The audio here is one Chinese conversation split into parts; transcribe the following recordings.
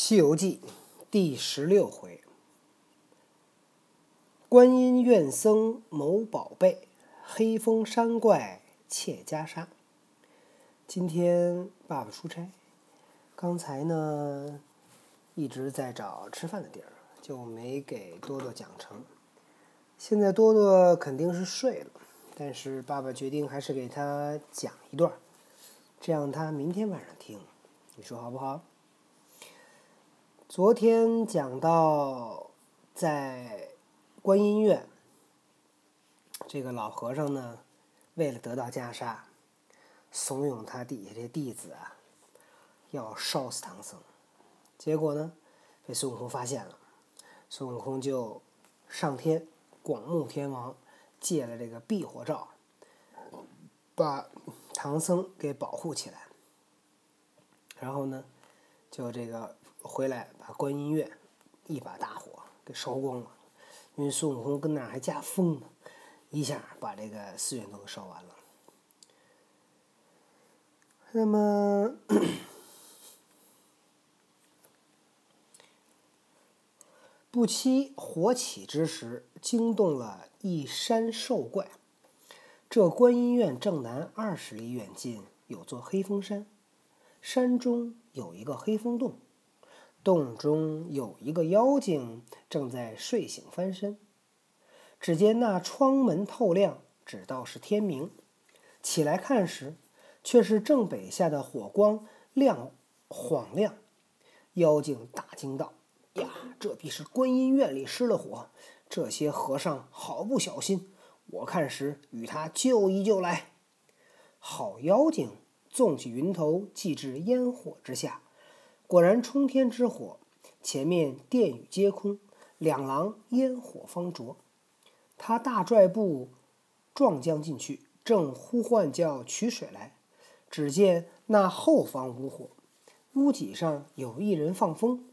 西游记第十六回：观音院僧谋宝贝，黑风山怪窃袈裟。今天爸爸出差，刚才呢一直在找吃饭的地儿，就没给多多讲成。现在多多肯定是睡了，但是爸爸决定还是给他讲一段，这样他明天晚上听，你说好不好？昨天讲到，在观音院，这个老和尚呢，为了得到袈裟，怂恿他底下这弟子啊，要烧死唐僧。结果呢，被孙悟空发现了，孙悟空就上天，广目天王借了这个避火罩，把唐僧给保护起来。然后呢，就这个。回来把观音院一把大火给烧光了，因为孙悟空跟那还加风呢，一下把这个寺院都给烧完了。那么不期火起之时，惊动了一山兽怪。这观音院正南二十里远近有座黑风山，山中有一个黑风洞。洞中有一个妖精正在睡醒翻身，只见那窗门透亮，只道是天明。起来看时，却是正北下的火光亮晃亮。妖精大惊道：“呀，这必是观音院里失了火，这些和尚好不小心！我看时与他救一救来。”好妖精纵起云头，即至烟火之下。果然冲天之火，前面殿宇皆空，两廊烟火方灼。他大拽步撞将进去，正呼唤叫取水来，只见那后方无火，屋脊上有一人放风。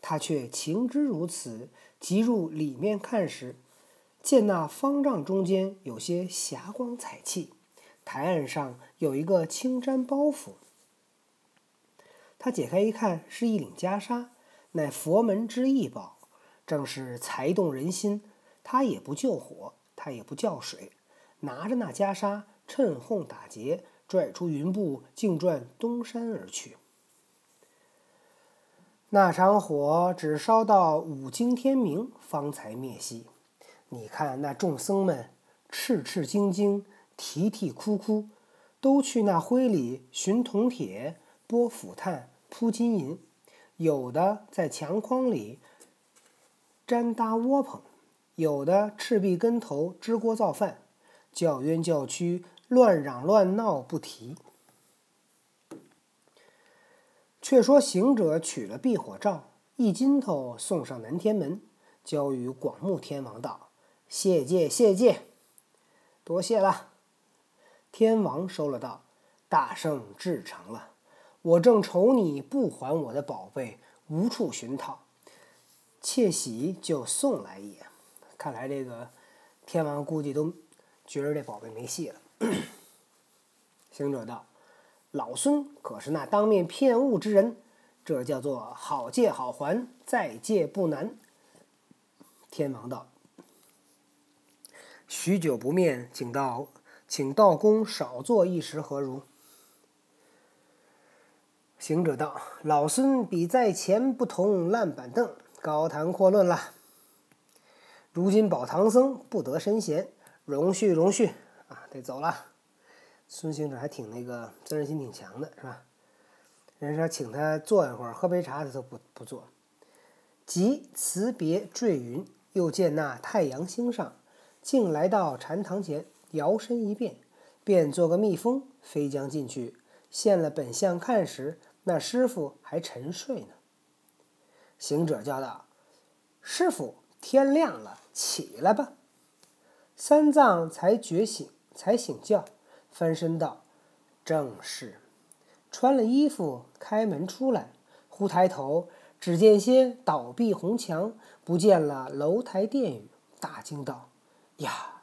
他却情知如此，即入里面看时，见那方丈中间有些霞光彩气，台案上有一个青毡包袱。他解开一看，是一领袈裟，乃佛门之异宝，正是财动人心。他也不救火，他也不叫水，拿着那袈裟，趁哄打劫，拽出云步，径转东山而去。那场火只烧到五更天明，方才灭息。你看那众僧们赤赤精精，啼啼哭哭，都去那灰里寻铜铁，拨斧炭。铺金银，有的在墙框里粘搭窝棚，有的赤壁跟头支锅造饭，叫冤叫屈，乱嚷乱闹不提。却说行者取了避火罩，一金头送上南天门，交与广目天王道：“谢戒谢戒，多谢了。”天王收了道：“大圣至诚了。”我正愁你不还我的宝贝，无处寻讨，窃喜就送来也。看来这个天王估计都觉着这宝贝没戏了。行者道：“老孙可是那当面骗物之人，这叫做好借好还，再借不难。”天王道：“许久不面，请道，请道公少坐一时，何如？”行者道：“老孙比在前不同烂板凳，高谈阔论了。如今保唐僧不得身闲，容续容续啊，得走了。”孙行者还挺那个责任心挺强的，是吧？人说请他坐一会儿，喝杯茶，他都不不坐。即辞别坠云，又见那太阳星上，竟来到禅堂前，摇身一变，变做个蜜蜂，飞将进去，现了本相看时。那师傅还沉睡呢。行者叫道：“师傅，天亮了，起来吧。”三藏才觉醒，才醒觉，翻身道：“正是。”穿了衣服，开门出来，忽抬头，只见些倒壁红墙，不见了楼台殿宇，大惊道：“呀，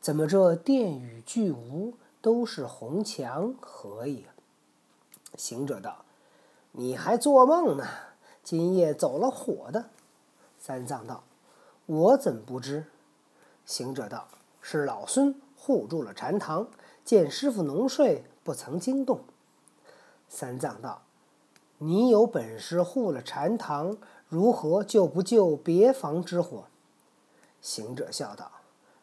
怎么这殿宇俱无，都是红墙，何也？”行者道。你还做梦呢？今夜走了火的。三藏道：“我怎不知？”行者道：“是老孙护住了禅堂，见师傅浓睡，不曾惊动。”三藏道：“你有本事护了禅堂，如何就不救别房之火？”行者笑道：“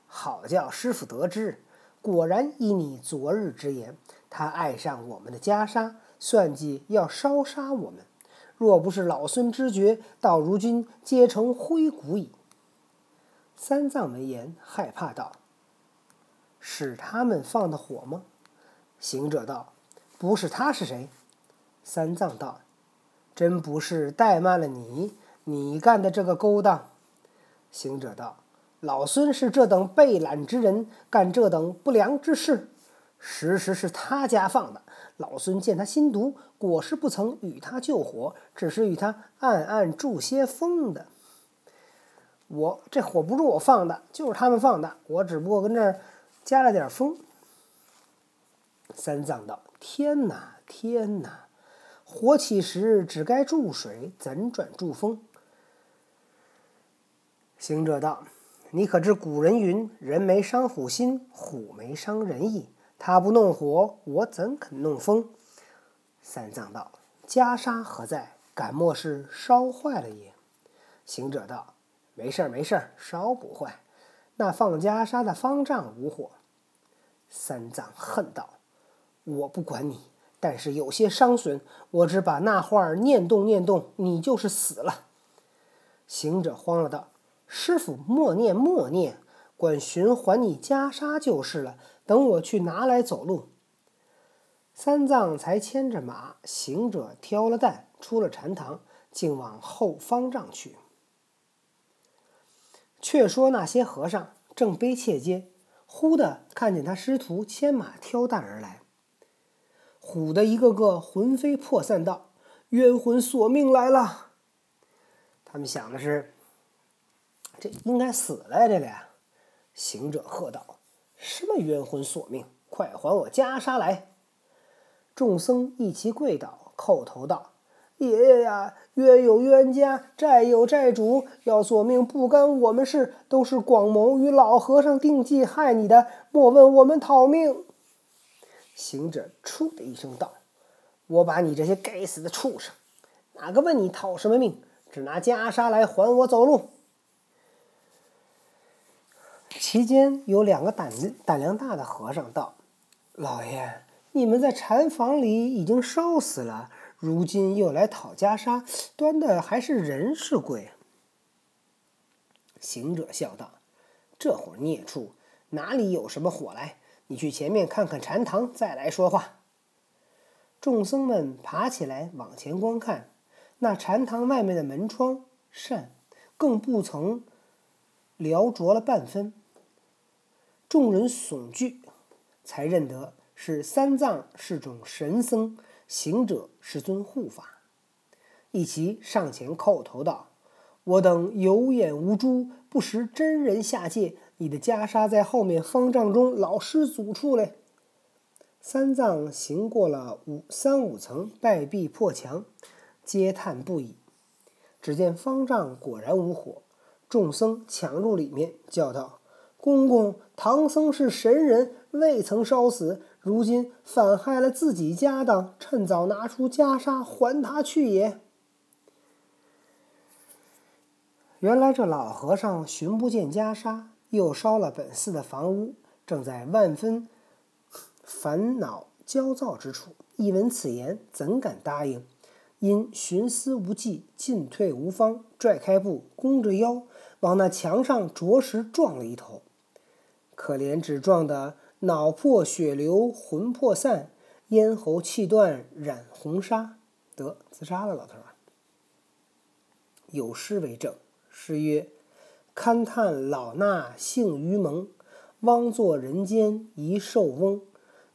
好叫师傅得知，果然依你昨日之言，他爱上我们的袈裟，算计要烧杀我们。若不是老孙知觉，到如今皆成灰骨矣。”三藏闻言，害怕道：“是他们放的火吗？”行者道：“不是他是谁？”三藏道：“真不是怠慢了你，你干的这个勾当。”行者道：“老孙是这等被懒之人，干这等不良之事，实实是他家放的。老孙见他心毒，果是不曾与他救火，只是与他暗暗助些风的。我这火不是我放的，就是他们放的，我只不过跟这儿加了点风。”三藏道：“天哪，天哪！”火起时只该注水，怎转注风？行者道：“你可知古人云：‘人没伤虎心，虎没伤人意。’他不弄火，我怎肯弄风？”三藏道：“袈裟何在？敢莫是烧坏了也？”行者道：“没事儿，没事儿，烧不坏。那放袈裟的方丈无火。”三藏恨道：“我不管你。”但是有些伤损，我只把那话念动念动，你就是死了。行者慌了，道：“师傅，默念默念，管寻还你袈裟就是了。等我去拿来走路。”三藏才牵着马，行者挑了担，出了禅堂，竟往后方丈去。却说那些和尚正悲切间，忽的看见他师徒牵马挑担而来。唬得一个个魂飞魄散，道：“冤魂索命来了。”他们想的是：“这应该死了呀，这俩。”行者喝道：“什么冤魂索命？快还我袈裟来！”众僧一齐跪倒，叩头道：“爷爷呀，冤有冤家，债有债主，要索命不干我们事，都是广谋与老和尚定计害你的，莫问我们讨命。”行者“出”的一声道：“我把你这些该死的畜生，哪个问你讨什么命？只拿袈裟来还我走路。”其间有两个胆胆量大的和尚道：“老爷，你们在禅房里已经烧死了，如今又来讨袈裟，端的还是人是鬼？”行者笑道：“这伙孽畜哪里有什么火来？”你去前面看看禅堂，再来说话。众僧们爬起来往前观看，那禅堂外面的门窗扇更不曾撩着了半分。众人悚惧，才认得是三藏是种神僧，行者是尊护法，一齐上前叩头道：“我等有眼无珠，不识真人下界。”你的袈裟在后面方丈中老师祖处嘞。三藏行过了五三五层败壁破墙，嗟叹不已。只见方丈果然无火，众僧抢入里面，叫道：“公公，唐僧是神人，未曾烧死，如今反害了自己家当，趁早拿出袈裟还他去也。”原来这老和尚寻不见袈裟。又烧了本寺的房屋，正在万分烦恼焦躁之处。一闻此言，怎敢答应？因寻思无计，进退无方，拽开步，弓着腰，往那墙上着实撞了一头。可怜只撞得脑破血流，魂魄散，咽喉气断，染红纱，得自杀了。老头儿有诗为证，诗曰。勘叹老衲性愚蒙，枉作人间一寿翁。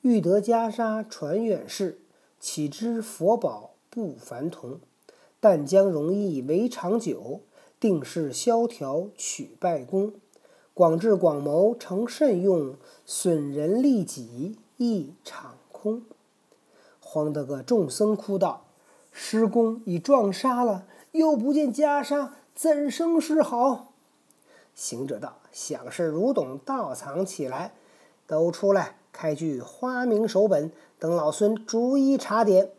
欲得袈裟传远世，岂知佛宝不凡同。但将容易为长久，定是萧条取败功。广智广谋成甚用，损人利己一场空。慌得个众僧哭道：“师公已撞杀了，又不见袈裟，怎生是好？行者道：“想是汝董盗藏起来，都出来开具花名手本，等老孙逐一查点。”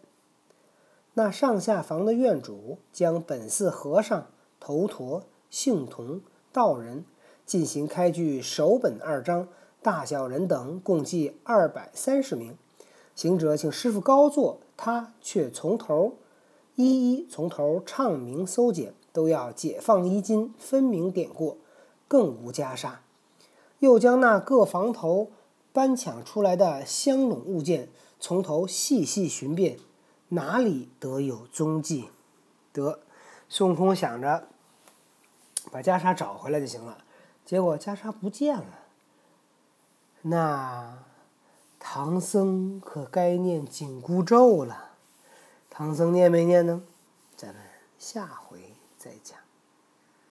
那上下房的院主将本寺和尚、头陀、姓童、道人进行开具首本二章，大小人等共计二百三十名。行者请师傅高坐，他却从头一一从头唱名搜检，都要解放衣襟，分明点过，更无袈裟。又将那各房头搬抢出来的香笼物件，从头细细寻遍。哪里得有踪迹？得，孙悟空想着把袈裟找回来就行了。结果袈裟不见了。那唐僧可该念紧箍咒了。唐僧念没念呢？咱们下回再讲。